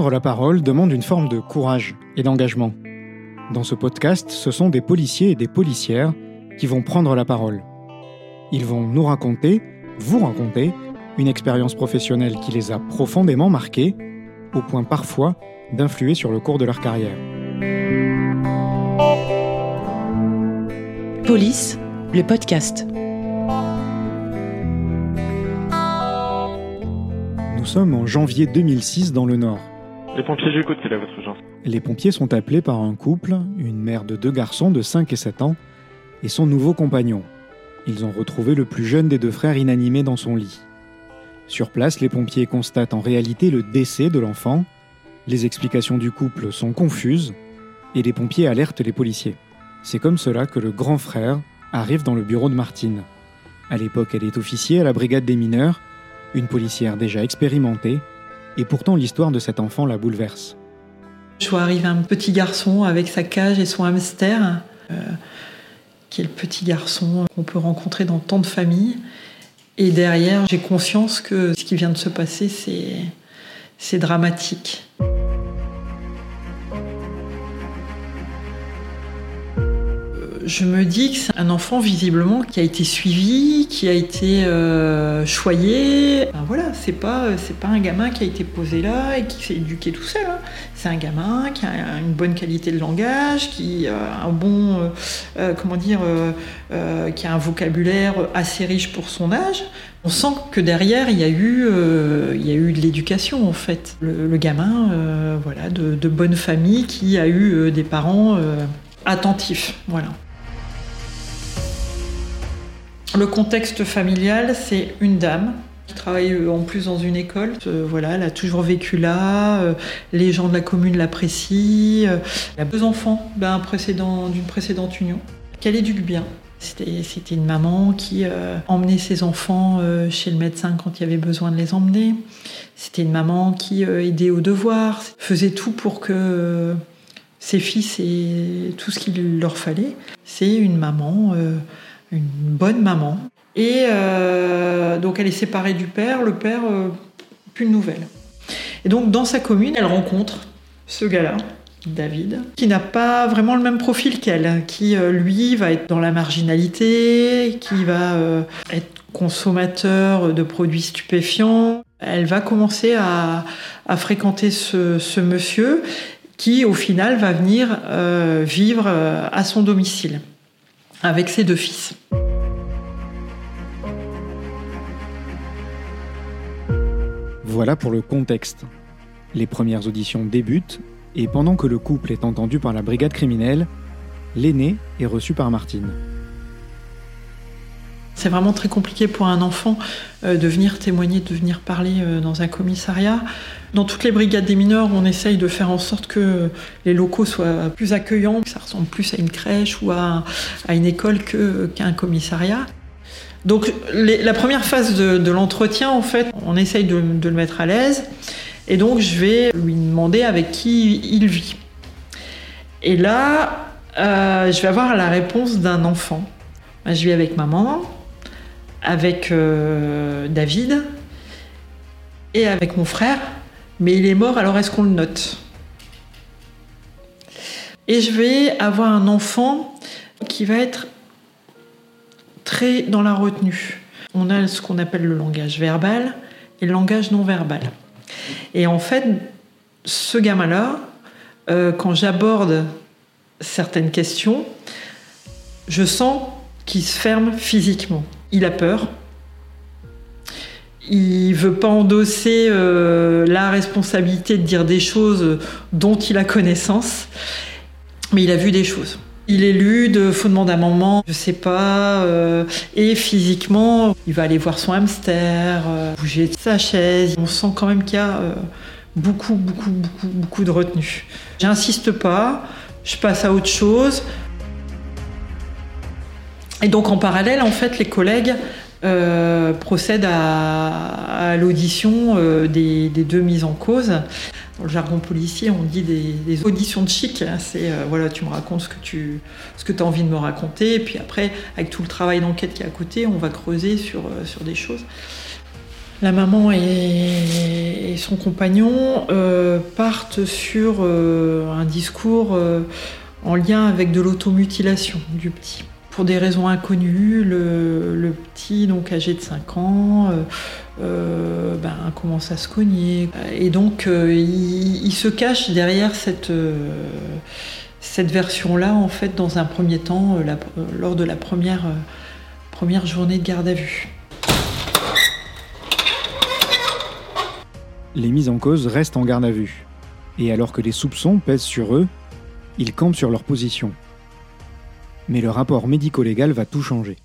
Prendre la parole demande une forme de courage et d'engagement. Dans ce podcast, ce sont des policiers et des policières qui vont prendre la parole. Ils vont nous raconter, vous raconter, une expérience professionnelle qui les a profondément marqués, au point parfois d'influer sur le cours de leur carrière. Police, le podcast. Nous sommes en janvier 2006 dans le Nord. Les pompiers, j'écoute, votre Les pompiers sont appelés par un couple, une mère de deux garçons de 5 et 7 ans, et son nouveau compagnon. Ils ont retrouvé le plus jeune des deux frères inanimé dans son lit. Sur place, les pompiers constatent en réalité le décès de l'enfant. Les explications du couple sont confuses et les pompiers alertent les policiers. C'est comme cela que le grand frère arrive dans le bureau de Martine. À l'époque, elle est officier à la brigade des mineurs, une policière déjà expérimentée, et pourtant l'histoire de cet enfant la bouleverse. Je vois arriver un petit garçon avec sa cage et son hamster, euh, qui est le petit garçon qu'on peut rencontrer dans tant de familles. Et derrière, j'ai conscience que ce qui vient de se passer, c'est, c'est dramatique. Je me dis que c'est un enfant visiblement qui a été suivi, qui a été euh, choyé. Voilà, c'est pas c'est pas un gamin qui a été posé là et qui s'est éduqué tout seul. Hein. C'est un gamin qui a une bonne qualité de langage, qui a un bon euh, euh, comment dire, qui a un vocabulaire assez riche pour son âge. On sent que derrière il y a eu il y a eu de l'éducation en fait. Le, gamin, voilà, de, de bonne famille qui a eu des parents attentifs, voilà. Le contexte familial, c'est une dame qui travaille euh, en plus dans une école. Euh, voilà, elle a toujours vécu là. Euh, les gens de la commune l'apprécient. Elle a deux enfants d'une précédente union qu'elle éduque bien. C'était une maman qui emmenait ses enfants chez le médecin quand il y avait besoin de les emmener. C'était une maman qui aidait aux devoirs, faisait tout pour que ses fils aient tout ce qu'il leur fallait. C'est une maman une bonne maman. Et euh, donc elle est séparée du père, le père, euh, plus de nouvelles. Et donc dans sa commune, elle rencontre ce gars-là, David, qui n'a pas vraiment le même profil qu'elle, qui euh, lui va être dans la marginalité, qui va être consommateur de produits stupéfiants. Elle va commencer à, fréquenter ce, monsieur qui au final va venir vivre à son domicile avec ses deux fils. Voilà pour le contexte. Les premières auditions débutent et pendant que le couple est entendu par la brigade criminelle, l'aîné est reçu par Martine. C'est vraiment très compliqué pour un enfant euh, de venir témoigner, de venir parler euh, dans un commissariat. Dans toutes les brigades des mineurs, on essaye de faire en sorte que les locaux soient plus accueillants, que ça ressemble plus à une crèche ou à, une école qu'à un commissariat. Donc la première phase de, l'entretien, en fait, on essaye de, le mettre à l'aise. Et donc je vais lui demander avec qui il vit. Et là, euh, je vais avoir la réponse d'un enfant. Je vis avec maman, avec euh, David et avec mon frère, mais il est mort, alors est-ce qu'on le note? Et je vais avoir un enfant qui va être très dans la retenue. On a ce qu'on appelle le langage verbal et le langage non verbal. Et en fait, ce gamin-là, euh, quand j'aborde certaines questions, je sens qu'il se ferme physiquement il a peur. Il veut pas endosser euh, la responsabilité de dire des choses dont il a connaissance, mais il a vu des choses. Il est lu de faut demander un moment, je sais pas, euh, et physiquement, il va aller voir son hamster, euh, bouger sa chaise. On sent quand même qu'il y a beaucoup, beaucoup, beaucoup, beaucoup de retenue. J'insiste pas, je passe à autre chose. Et donc en parallèle, en fait, les collègues euh, procèdent à, l'audition euh, des, deux mises en cause. Dans le jargon policier, on dit des, auditions de chic. C'est euh, voilà, tu me racontes ce que tu ce que as envie de me raconter, et puis après, avec tout le travail d'enquête qui est à côté, on va creuser sur, sur des choses. La maman et, son compagnon partent sur un discours en lien avec de l'automutilation du petit. Pour des raisons inconnues, le, petit, donc âgé de 5 ans, ben, commence à se cogner. Et donc, il, se cache derrière cette, cette version-là, en fait, dans un premier temps, lors de la première, première journée de garde à vue. les mis en cause restent en garde à vue. Et alors que les soupçons pèsent sur eux, ils campent sur leur position. Mais le rapport médico-légal va tout changer.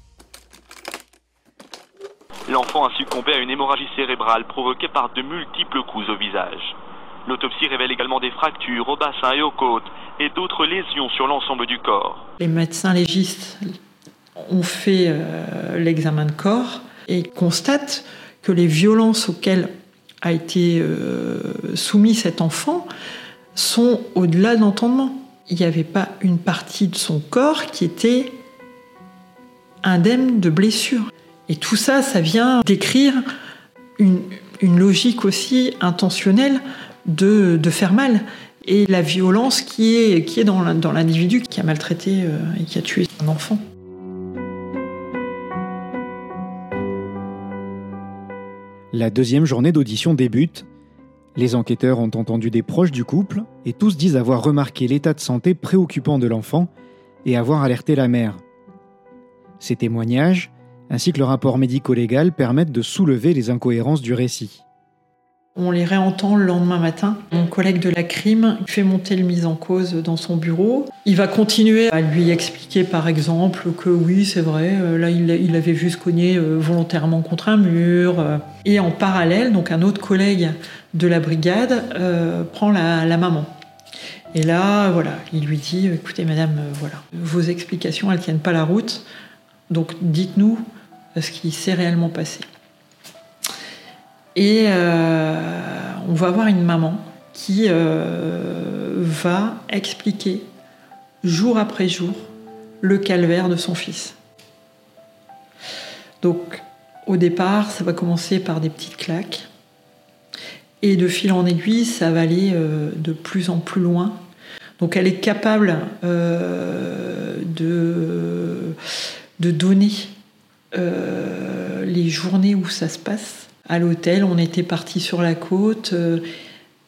L'enfant a succombé à une hémorragie cérébrale provoquée par de multiples coups au visage. L'autopsie révèle également des fractures au bassin et aux côtes et d'autres lésions sur l'ensemble du corps. Les médecins légistes ont fait euh, l'examen de corps et constatent que les violences auxquelles a été euh, soumis cet enfant sont au-delà d'entendement. Il n'y avait pas une partie de son corps qui était indemne de blessures. Et tout ça, ça vient décrire une, logique aussi intentionnelle de, faire mal et la violence qui est, dans l'individu qui a maltraité euh, et qui a tué un enfant. La deuxième journée d'audition débute. Les enquêteurs ont entendu des proches du couple et tous disent avoir remarqué l'état de santé préoccupant de l'enfant et avoir alerté la mère. Ces témoignages, ainsi que le rapport médico-légal, permettent de soulever les incohérences du récit. On les réentend le lendemain matin. Mon collègue de la crime fait monter le mise en cause dans son bureau. Il va continuer à lui expliquer par exemple que oui, c'est vrai, euh, là il, avait vu se cogner euh, volontairement contre un mur. Euh. Et en parallèle, donc un autre collègue de la brigade prend la, la, maman. Et là, voilà, il lui dit écoutez madame, voilà, vos explications elles tiennent pas la route. Donc dites-nous ce qui s'est réellement passé. Et euh, on va avoir une maman qui euh, va expliquer jour après jour le calvaire de son fils. Donc au départ, ça va commencer par des petites claques. Et de fil en aiguille, ça va aller euh, de plus en plus loin. Donc elle est capable de, de donner les journées où ça se passe à l'hôtel. On était parti sur la côte. Euh,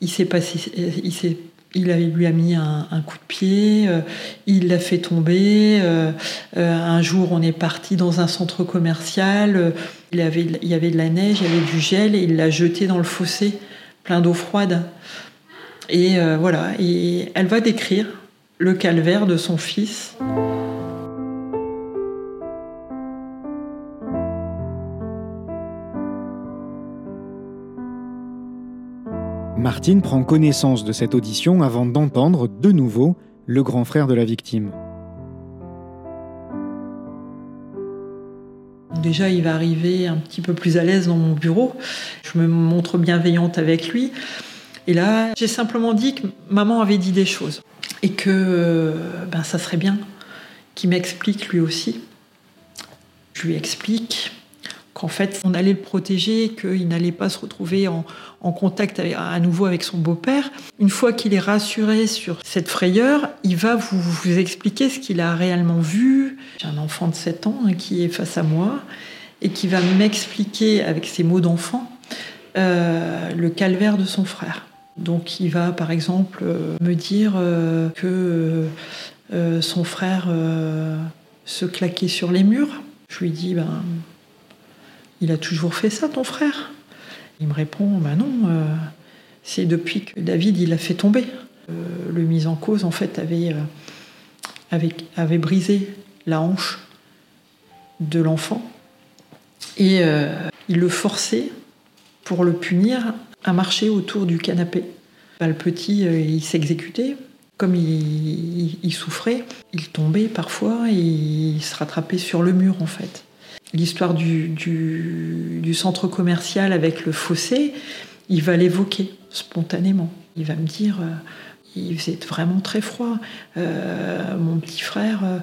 il s'est passé, il s'est il lui a mis un, coup de pied, euh, il l'a fait tomber. Euh, un jour, on est parti dans un centre commercial, il, avait, il y avait de la neige, il y avait du gel, et il l'a jeté dans le fossé, plein d'eau froide. Et voilà, et elle va décrire le calvaire de son fils. Martine prend connaissance de cette audition avant d'entendre de nouveau le grand frère de la victime. Déjà, il va arriver un petit peu plus à l'aise dans mon bureau. Je me montre bienveillante avec lui. Et là, j'ai simplement dit que maman avait dit des choses. Et que ben, ça serait bien qu'il m'explique lui aussi. Je lui explique qu'en fait, on allait le protéger, qu'il n'allait pas se retrouver en, contact à nouveau avec son beau-père. Une fois qu'il est rassuré sur cette frayeur, il va vous, expliquer ce qu'il a réellement vu. J'ai un enfant de 7 ans hein, qui est face à moi et qui va m'expliquer avec ses mots d'enfant euh, le calvaire de son frère. Donc il va par exemple euh, me dire euh, que son frère se claquait sur les murs. Je lui dis, ben, il a toujours fait ça, ton frère? Il me répond Bah non, euh, c'est depuis que David il a fait tomber. Euh, le mise en cause, en fait, avait, euh, brisé la hanche de l'enfant et il le forçait, pour le punir, à marcher autour du canapé. Bah, le petit, il s'exécutait. Comme il, il, souffrait, il tombait parfois et il se rattrapait sur le mur, en fait l'histoire du, centre commercial avec le fossé, il va l'évoquer spontanément. Il va me dire, euh, il faisait vraiment très froid. Euh, mon petit frère, euh,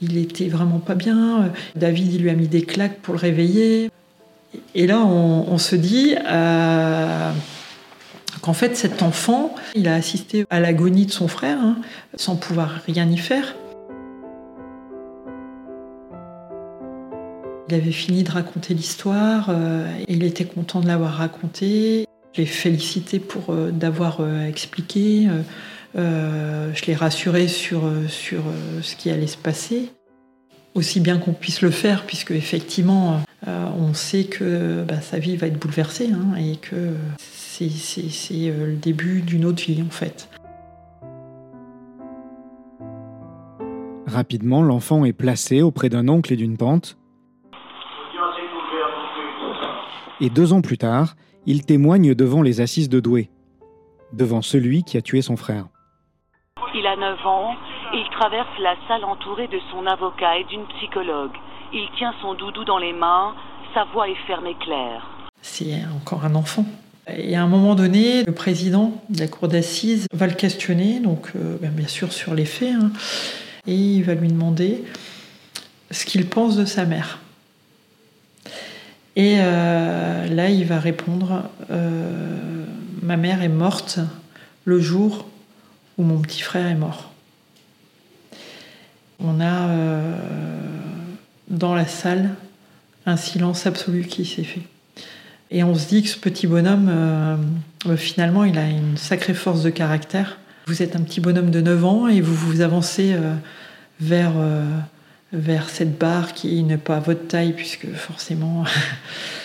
il était vraiment pas bien. David, il lui a mis des claques pour le réveiller. Et là, on, se dit qu'en fait, cet enfant, il a assisté à l'agonie de son frère hein, sans pouvoir rien y faire. Il avait fini de raconter l'histoire euh, et il était content de l'avoir raconté. Je l'ai félicité pour euh, d'avoir euh, expliqué. je l'ai rassuré sur, sur ce qui allait se passer. Aussi bien qu'on puisse le faire, puisque effectivement, on sait que bah, sa vie va être bouleversée hein, et que c'est le début d'une autre vie en fait. Rapidement, l'enfant est placé auprès d'un oncle et d'une tante Et deux ans plus tard, il témoigne devant les assises de Douai, devant celui qui a tué son frère. Il a 9 ans et il traverse la salle entouré de son avocat et d'une psychologue. Il tient son doudou dans les mains, sa voix est ferme et claire. C'est encore un enfant. Et à un moment donné, le président de la cour d'assises va le questionner, donc euh, ben, bien sûr sur les faits, hein, et il va lui demander ce qu'il pense de sa mère. Et euh, là, il va répondre euh, Ma mère est morte le jour où mon petit frère est mort. On a euh, dans la salle un silence absolu qui s'est fait. Et on se dit que ce petit bonhomme, finalement, il a une sacrée force de caractère. Vous êtes un petit bonhomme de 9 ans et vous vous avancez vers vers cette barre qui n'est pas votre taille, puisque forcément.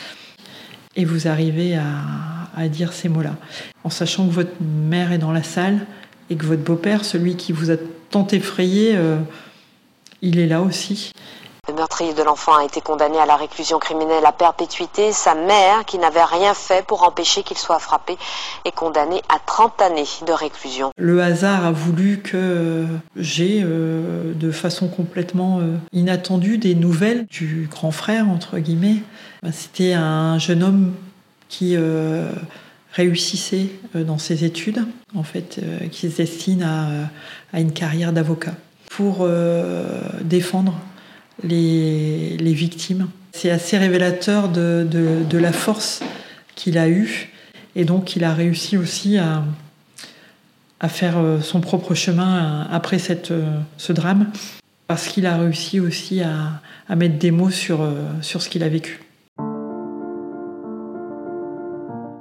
et vous arrivez à, dire ces mots-là. En sachant que votre mère est dans la salle et que votre beau-père, celui qui vous a tant effrayé, euh, il est là aussi. Le meurtrier de l'enfant a été condamné à la réclusion criminelle à perpétuité. Sa mère, qui n'avait rien fait pour empêcher qu'il soit frappé, est condamnée à 30 années de réclusion. Le hasard a voulu que j'ai, euh, de façon complètement euh, inattendue, des nouvelles du grand frère, entre guillemets. Bah, c'était un jeune homme qui euh, réussissait dans ses études, en fait, qui se destine à une carrière d'avocat pour défendre les, victimes. C'est assez révélateur de, la force qu'il a eue et donc il a réussi aussi à, faire euh, son propre chemin après euh, ce drame parce qu'il a réussi aussi à, mettre des mots sur, euh, sur ce qu'il a vécu.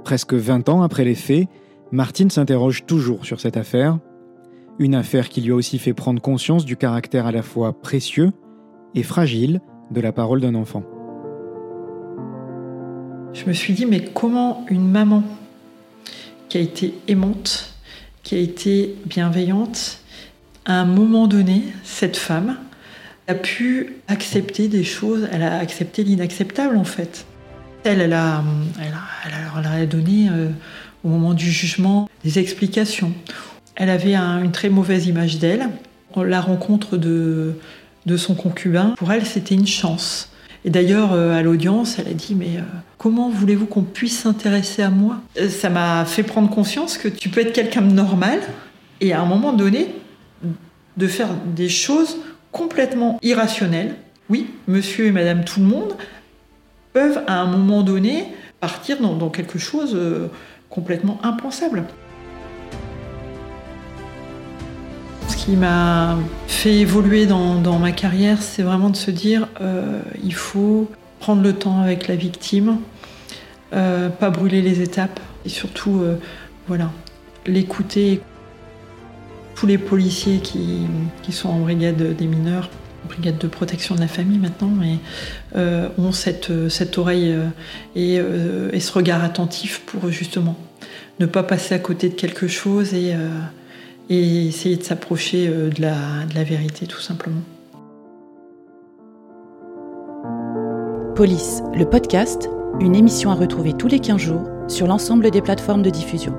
Presque 20 ans après les faits, Martine s'interroge toujours sur cette affaire, une affaire qui lui a aussi fait prendre conscience du caractère à la fois précieux et fragile de la parole d'un enfant. Je me suis dit, mais comment une maman qui a été aimante, qui a été bienveillante, à un moment donné, cette femme a pu accepter des choses, elle a accepté l'inacceptable en fait. Elle, elle a, elle a, donné euh, au moment du jugement des explications. Elle avait une très mauvaise image d'elle. La rencontre de, de son concubin, pour elle, c'était une chance. Et d'ailleurs, euh, à l'audience, elle a dit Mais euh, comment voulez-vous qu'on puisse s'intéresser à moi? Euh, Ça m'a fait prendre conscience que tu peux être quelqu'un de normal et à un moment donné, de faire des choses complètement irrationnelles. Oui, monsieur et madame tout le monde peuvent à un moment donné partir dans, quelque chose complètement impensable. Qui m'a fait évoluer dans, ma carrière, c'est vraiment de se dire euh, il faut prendre le temps avec la victime, euh, pas brûler les étapes et surtout euh, voilà l'écouter. Tous les policiers qui, sont en brigade des mineurs, brigade de protection de la famille maintenant, mais, ont cette, cette oreille et, et, ce regard attentif pour justement ne pas passer à côté de quelque chose et et essayer de s'approcher euh, de la, de la vérité tout simplement. Police, le podcast, une émission à retrouver tous les 15 jours sur l'ensemble des plateformes de diffusion.